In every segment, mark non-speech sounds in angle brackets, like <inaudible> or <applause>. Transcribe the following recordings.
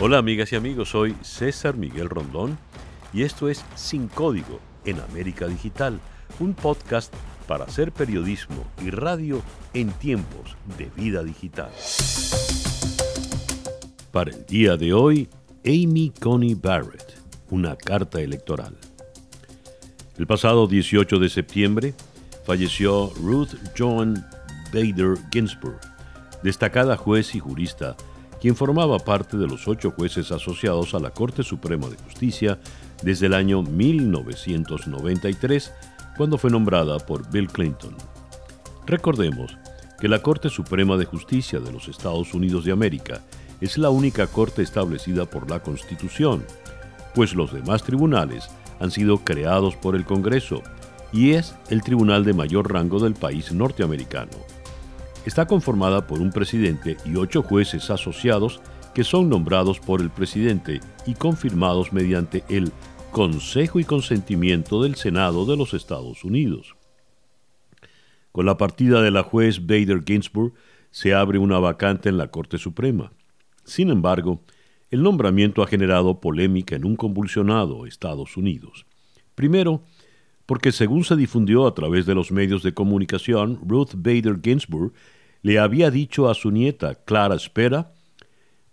Hola amigas y amigos, soy César Miguel Rondón y esto es Sin Código en América Digital, un podcast para hacer periodismo y radio en tiempos de vida digital. Para el día de hoy, Amy Coney Barrett, una carta electoral. El pasado 18 de septiembre falleció Ruth Joan Bader Ginsburg, destacada juez y jurista quien formaba parte de los ocho jueces asociados a la Corte Suprema de Justicia desde el año 1993, cuando fue nombrada por Bill Clinton. Recordemos que la Corte Suprema de Justicia de los Estados Unidos de América es la única corte establecida por la Constitución, pues los demás tribunales han sido creados por el Congreso y es el tribunal de mayor rango del país norteamericano está conformada por un presidente y ocho jueces asociados que son nombrados por el presidente y confirmados mediante el Consejo y consentimiento del Senado de los Estados Unidos. Con la partida de la juez Bader Ginsburg se abre una vacante en la Corte Suprema. Sin embargo, el nombramiento ha generado polémica en un convulsionado Estados Unidos. Primero, porque según se difundió a través de los medios de comunicación, Ruth Bader Ginsburg le había dicho a su nieta, Clara Espera,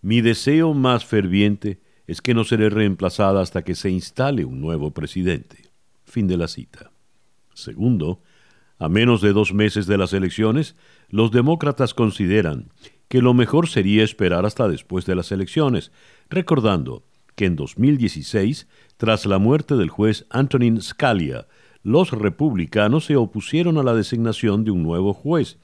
mi deseo más ferviente es que no seré reemplazada hasta que se instale un nuevo presidente. Fin de la cita. Segundo, a menos de dos meses de las elecciones, los demócratas consideran que lo mejor sería esperar hasta después de las elecciones, recordando que en 2016, tras la muerte del juez Antonin Scalia, los republicanos se opusieron a la designación de un nuevo juez,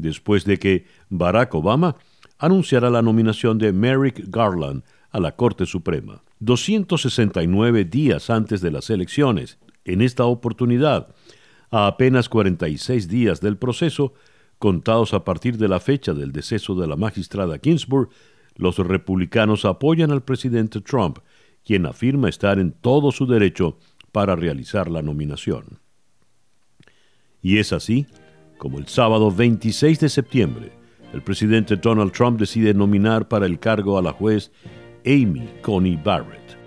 después de que Barack Obama anunciara la nominación de Merrick Garland a la Corte Suprema. 269 días antes de las elecciones, en esta oportunidad, a apenas 46 días del proceso, contados a partir de la fecha del deceso de la magistrada Ginsburg, los republicanos apoyan al presidente Trump, quien afirma estar en todo su derecho para realizar la nominación. Y es así como el sábado 26 de septiembre, el presidente Donald Trump decide nominar para el cargo a la juez Amy Coney Barrett.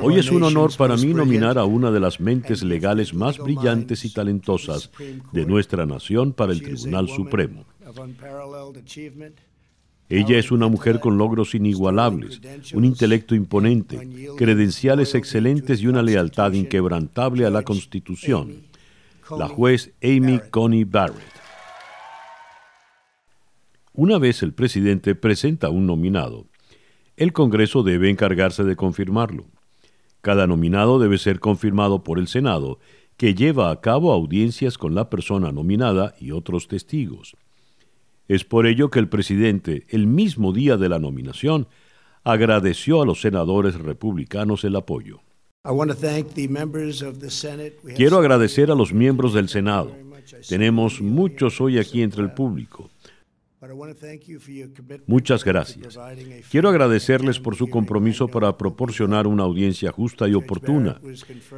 Hoy es un honor para mí nominar a una de las mentes legales más brillantes y talentosas de nuestra nación para el Tribunal Supremo. Ella es una mujer con logros inigualables, un intelecto imponente, credenciales excelentes y una lealtad inquebrantable a la Constitución. La juez Amy Coney Barrett. Una vez el presidente presenta un nominado, el Congreso debe encargarse de confirmarlo. Cada nominado debe ser confirmado por el Senado, que lleva a cabo audiencias con la persona nominada y otros testigos. Es por ello que el presidente, el mismo día de la nominación, agradeció a los senadores republicanos el apoyo. Quiero agradecer a los miembros del Senado. Tenemos muchos hoy aquí entre el público. Muchas gracias. Quiero agradecerles por su compromiso para proporcionar una audiencia justa y oportuna.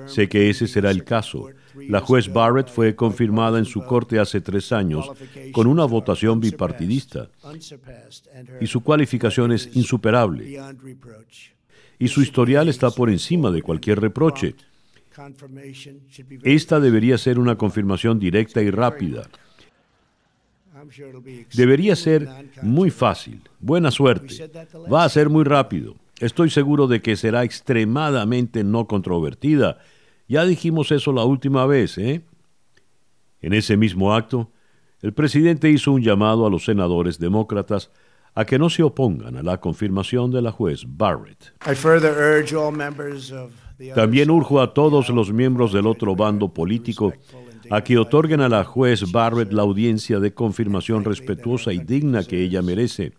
Sé que ese será el caso. La juez Barrett fue confirmada en su corte hace tres años con una votación bipartidista y su cualificación es insuperable. Y su historial está por encima de cualquier reproche. Esta debería ser una confirmación directa y rápida. Debería ser muy fácil. Buena suerte. Va a ser muy rápido. Estoy seguro de que será extremadamente no controvertida. Ya dijimos eso la última vez, ¿eh? En ese mismo acto, el presidente hizo un llamado a los senadores demócratas a que no se opongan a la confirmación de la juez Barrett. También urjo a todos los miembros del otro bando político a que otorguen a la juez Barrett la audiencia de confirmación respetuosa y digna que ella merece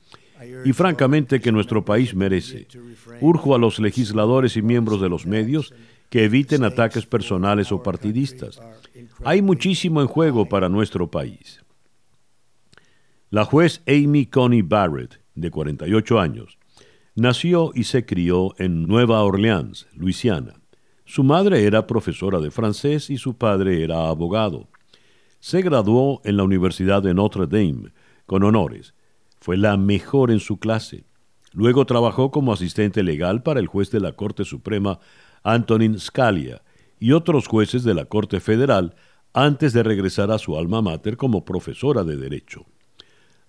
y francamente que nuestro país merece. Urjo a los legisladores y miembros de los medios que eviten ataques personales o partidistas. Hay muchísimo en juego para nuestro país. La juez Amy Coney Barrett, de 48 años, nació y se crió en Nueva Orleans, Luisiana. Su madre era profesora de francés y su padre era abogado. Se graduó en la Universidad de Notre Dame con honores. Fue la mejor en su clase. Luego trabajó como asistente legal para el juez de la Corte Suprema Antonin Scalia y otros jueces de la Corte Federal antes de regresar a su alma mater como profesora de Derecho.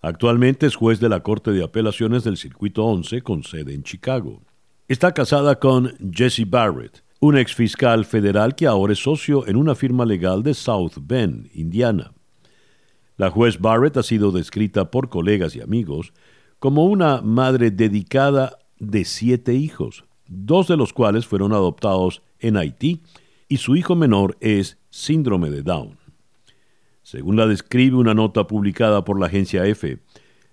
Actualmente es juez de la Corte de Apelaciones del Circuito 11 con sede en Chicago. Está casada con Jesse Barrett, un ex fiscal federal que ahora es socio en una firma legal de South Bend, Indiana. La juez Barrett ha sido descrita por colegas y amigos como una madre dedicada de siete hijos, dos de los cuales fueron adoptados en Haití y su hijo menor es síndrome de Down. Según la describe una nota publicada por la agencia EFE,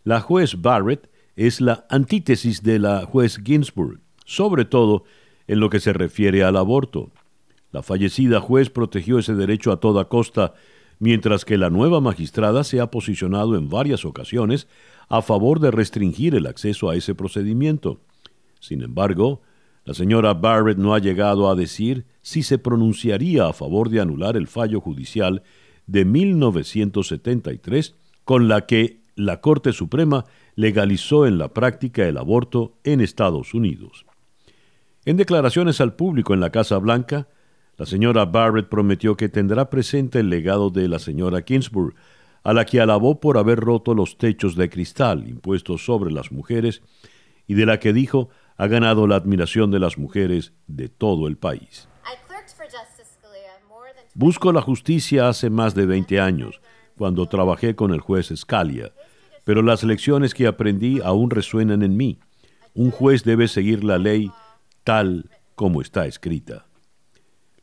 la juez Barrett es la antítesis de la juez Ginsburg, sobre todo en lo que se refiere al aborto. La fallecida juez protegió ese derecho a toda costa, mientras que la nueva magistrada se ha posicionado en varias ocasiones a favor de restringir el acceso a ese procedimiento. Sin embargo, la señora Barrett no ha llegado a decir si se pronunciaría a favor de anular el fallo judicial de 1973 con la que la Corte Suprema legalizó en la práctica el aborto en Estados Unidos. En declaraciones al público en la Casa Blanca, la señora Barrett prometió que tendrá presente el legado de la señora Ginsburg, a la que alabó por haber roto los techos de cristal impuestos sobre las mujeres y de la que dijo ha ganado la admiración de las mujeres de todo el país. Busco la justicia hace más de 20 años, cuando trabajé con el juez Scalia, pero las lecciones que aprendí aún resuenan en mí. Un juez debe seguir la ley tal como está escrita.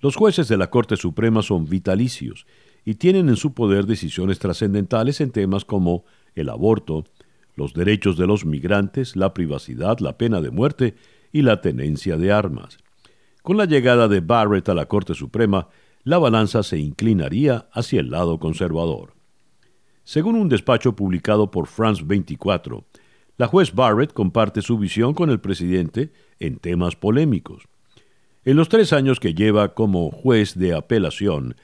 Los jueces de la Corte Suprema son vitalicios y tienen en su poder decisiones trascendentales en temas como el aborto, los derechos de los migrantes, la privacidad, la pena de muerte y la tenencia de armas. Con la llegada de Barrett a la Corte Suprema, la balanza se inclinaría hacia el lado conservador. Según un despacho publicado por France 24, la juez Barrett comparte su visión con el presidente en temas polémicos. En los tres años que lleva como juez de apelación,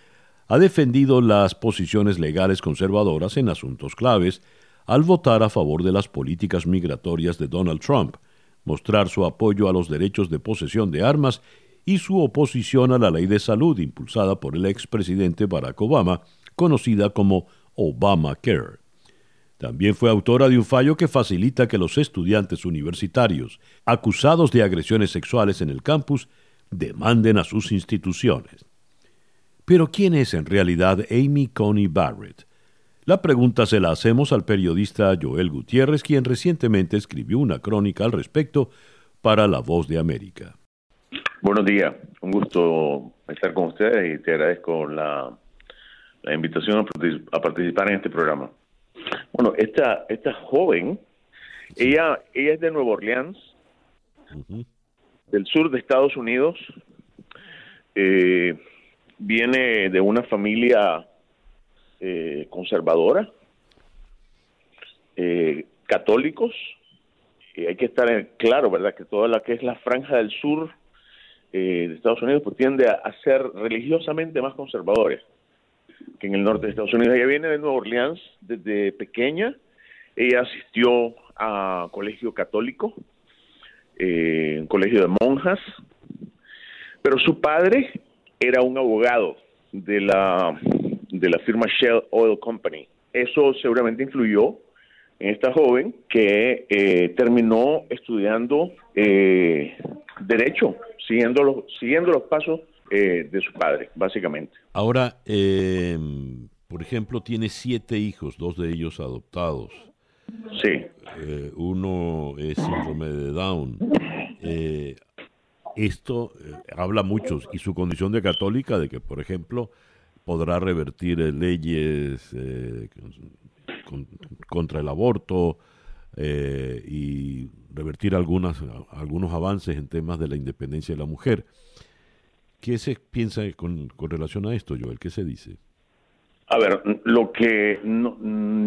ha defendido las posiciones legales conservadoras en asuntos claves al votar a favor de las políticas migratorias de Donald Trump, mostrar su apoyo a los derechos de posesión de armas y su oposición a la ley de salud impulsada por el expresidente Barack Obama, conocida como Obamacare. También fue autora de un fallo que facilita que los estudiantes universitarios acusados de agresiones sexuales en el campus demanden a sus instituciones. Pero ¿quién es en realidad Amy Coney Barrett? La pregunta se la hacemos al periodista Joel Gutiérrez, quien recientemente escribió una crónica al respecto para La Voz de América. Buenos días, un gusto estar con ustedes y te agradezco la, invitación a, participar en este programa. Bueno, esta, esta joven, ella, ella es de Nueva Orleans, del sur de Estados Unidos. Eh, viene de una familia eh, conservadora, eh, católicos. Y hay que estar claro, ¿verdad? Que toda la que es la franja del sur de Estados Unidos pues tiende a, ser religiosamente más conservadores que en el norte de Estados Unidos. Ella viene de Nueva Orleans desde pequeña. Ella asistió a colegio católico, eh, colegio de monjas, pero su padre era un abogado de la, de la firma Shell Oil Company. Eso seguramente influyó en esta joven que eh, terminó estudiando eh, derecho, siguiendo los, siguiendo los pasos eh, de su padre, básicamente. Ahora, por ejemplo, tiene siete hijos, dos de ellos adoptados. Sí. uno es síndrome de Down esto eh, habla mucho y su condición de católica de que, por ejemplo, podrá revertir eh, leyes eh, contra el aborto y revertir algunas, algunos avances en temas de la independencia de la mujer. ¿Qué se piensa con, con relación a esto, Joel? ¿Qué se dice? A ver, lo que no,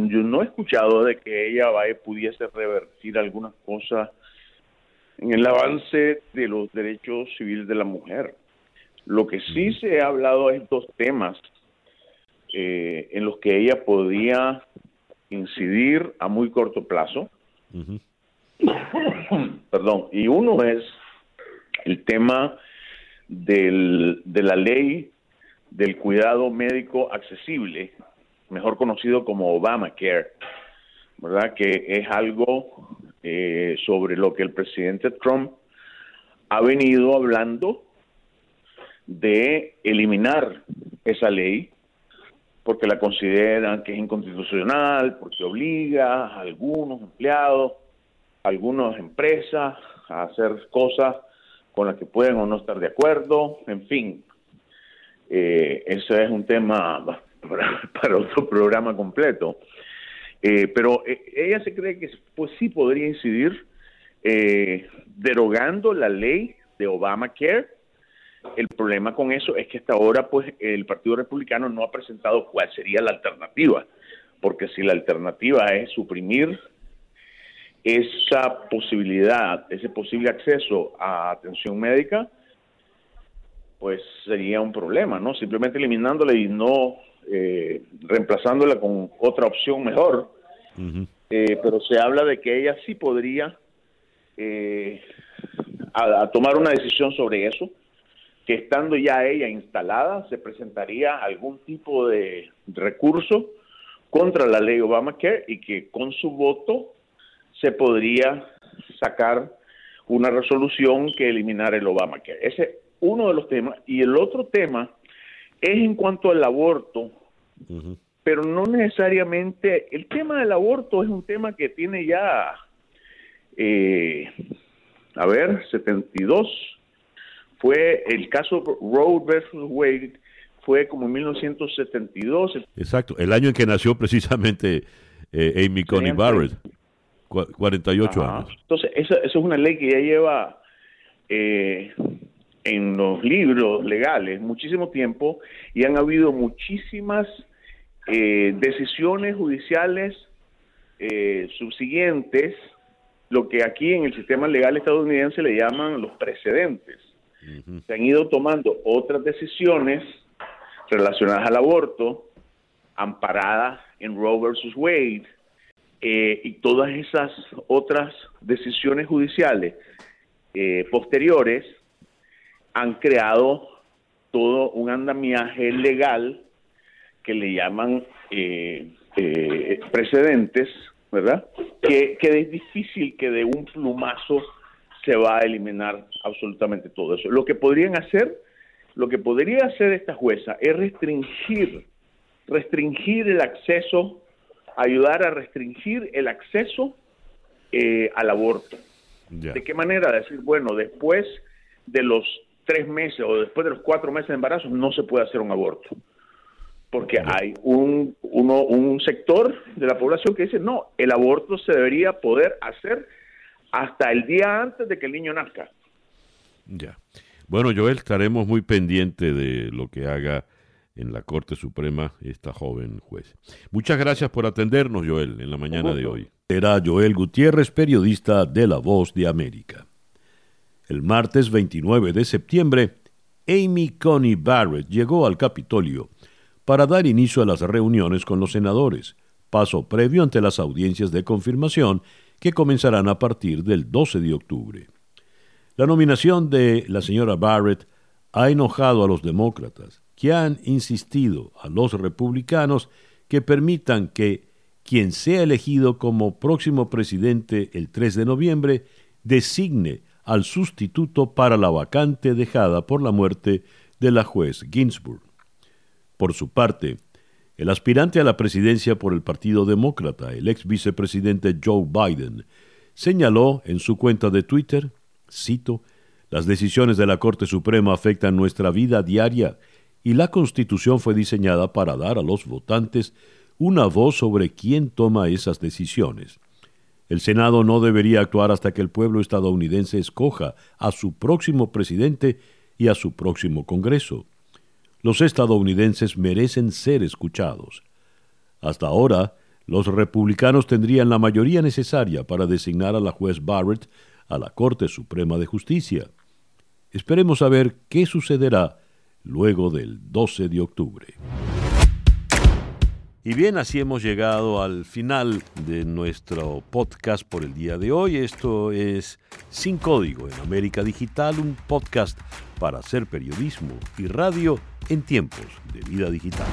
yo no he escuchado de que ella vaya, pudiese revertir algunas cosas en el avance de los derechos civiles de la mujer. Lo que sí se ha hablado es dos temas eh, en los que ella podía incidir a muy corto plazo. <coughs> Perdón, y uno es el tema del, de la ley del cuidado médico accesible, mejor conocido como Obamacare, ¿verdad? Que es algo eh, sobre lo que el presidente Trump ha venido hablando de eliminar esa ley porque la consideran que es inconstitucional, porque obliga a algunos empleados, a algunas empresas a hacer cosas con las que pueden o no estar de acuerdo, en fin. Eh, ese es un tema <laughs> para, otro programa completo. Eh, pero eh, ella se cree que pues sí podría incidir derogando la ley de Obamacare. El problema con eso es que hasta ahora pues el Partido Republicano no ha presentado cuál sería la alternativa, porque si la alternativa es suprimir esa posibilidad, ese posible acceso a atención médica, pues sería un problema, ¿no? Simplemente eliminándola y no eh, reemplazándola con otra opción mejor. Eh, pero se habla de que ella sí podría eh, a, tomar una decisión sobre eso, que estando ya ella instalada, se presentaría algún tipo de recurso contra la ley Obamacare y que con su voto se podría sacar una resolución que eliminara el Obamacare. Ese es uno de los temas. Y el otro tema es en cuanto al aborto, pero no necesariamente, el tema del aborto es un tema que tiene ya, eh, a ver, 72, fue el caso Roe versus Wade, fue como en 1972. Exacto, el año en que nació precisamente eh, Amy Coney Barrett. 48 años. Entonces, esa, es una ley que ya lleva eh, en los libros legales muchísimo tiempo y han habido muchísimas eh, decisiones judiciales eh, subsiguientes, lo que aquí en el sistema legal estadounidense le llaman los precedentes. Se han ido tomando otras decisiones relacionadas al aborto, amparadas en Roe versus Wade, eh, y todas esas otras decisiones judiciales eh, posteriores han creado todo un andamiaje legal que le llaman eh, precedentes, ¿verdad? Que, que es difícil que de un plumazo se va a eliminar absolutamente todo eso. Lo que podrían hacer, lo que podría hacer esta jueza es restringir, restringir el acceso ayudar a restringir el acceso eh, al aborto. ¿De qué manera? Decir, bueno, después de los tres meses o después de los cuatro meses de embarazo no se puede hacer un aborto. Porque hay un, uno, un sector de la población que dice, no, el aborto se debería poder hacer hasta el día antes de que el niño nazca. Ya. Bueno, Joel, estaremos muy pendientes de lo que haga en la Corte Suprema esta joven juez. Muchas gracias por atendernos, Joel, en la mañana de hoy. Era Joel Gutiérrez, periodista de La Voz de América. El martes 29 de septiembre, Amy Coney Barrett llegó al Capitolio para dar inicio a las reuniones con los senadores, paso previo ante las audiencias de confirmación que comenzarán a partir del 12 de octubre. La nominación de la señora Barrett ha enojado a los demócratas, que han insistido a los republicanos que permitan que quien sea elegido como próximo presidente el 3 de noviembre designe al sustituto para la vacante dejada por la muerte de la juez Ginsburg. Por su parte, el aspirante a la presidencia por el Partido Demócrata, el ex vicepresidente Joe Biden, señaló en su cuenta de Twitter, cito, las decisiones de la Corte Suprema afectan nuestra vida diaria y la Constitución fue diseñada para dar a los votantes una voz sobre quién toma esas decisiones. El Senado no debería actuar hasta que el pueblo estadounidense escoja a su próximo presidente y a su próximo Congreso. Los estadounidenses merecen ser escuchados. Hasta ahora, los republicanos tendrían la mayoría necesaria para designar a la juez Barrett a la Corte Suprema de Justicia. Esperemos a ver qué sucederá luego del 12 de octubre. Y bien, así hemos llegado al final de nuestro podcast por el día de hoy. Esto es Sin Código en América Digital, un podcast para hacer periodismo y radio en tiempos de vida digital.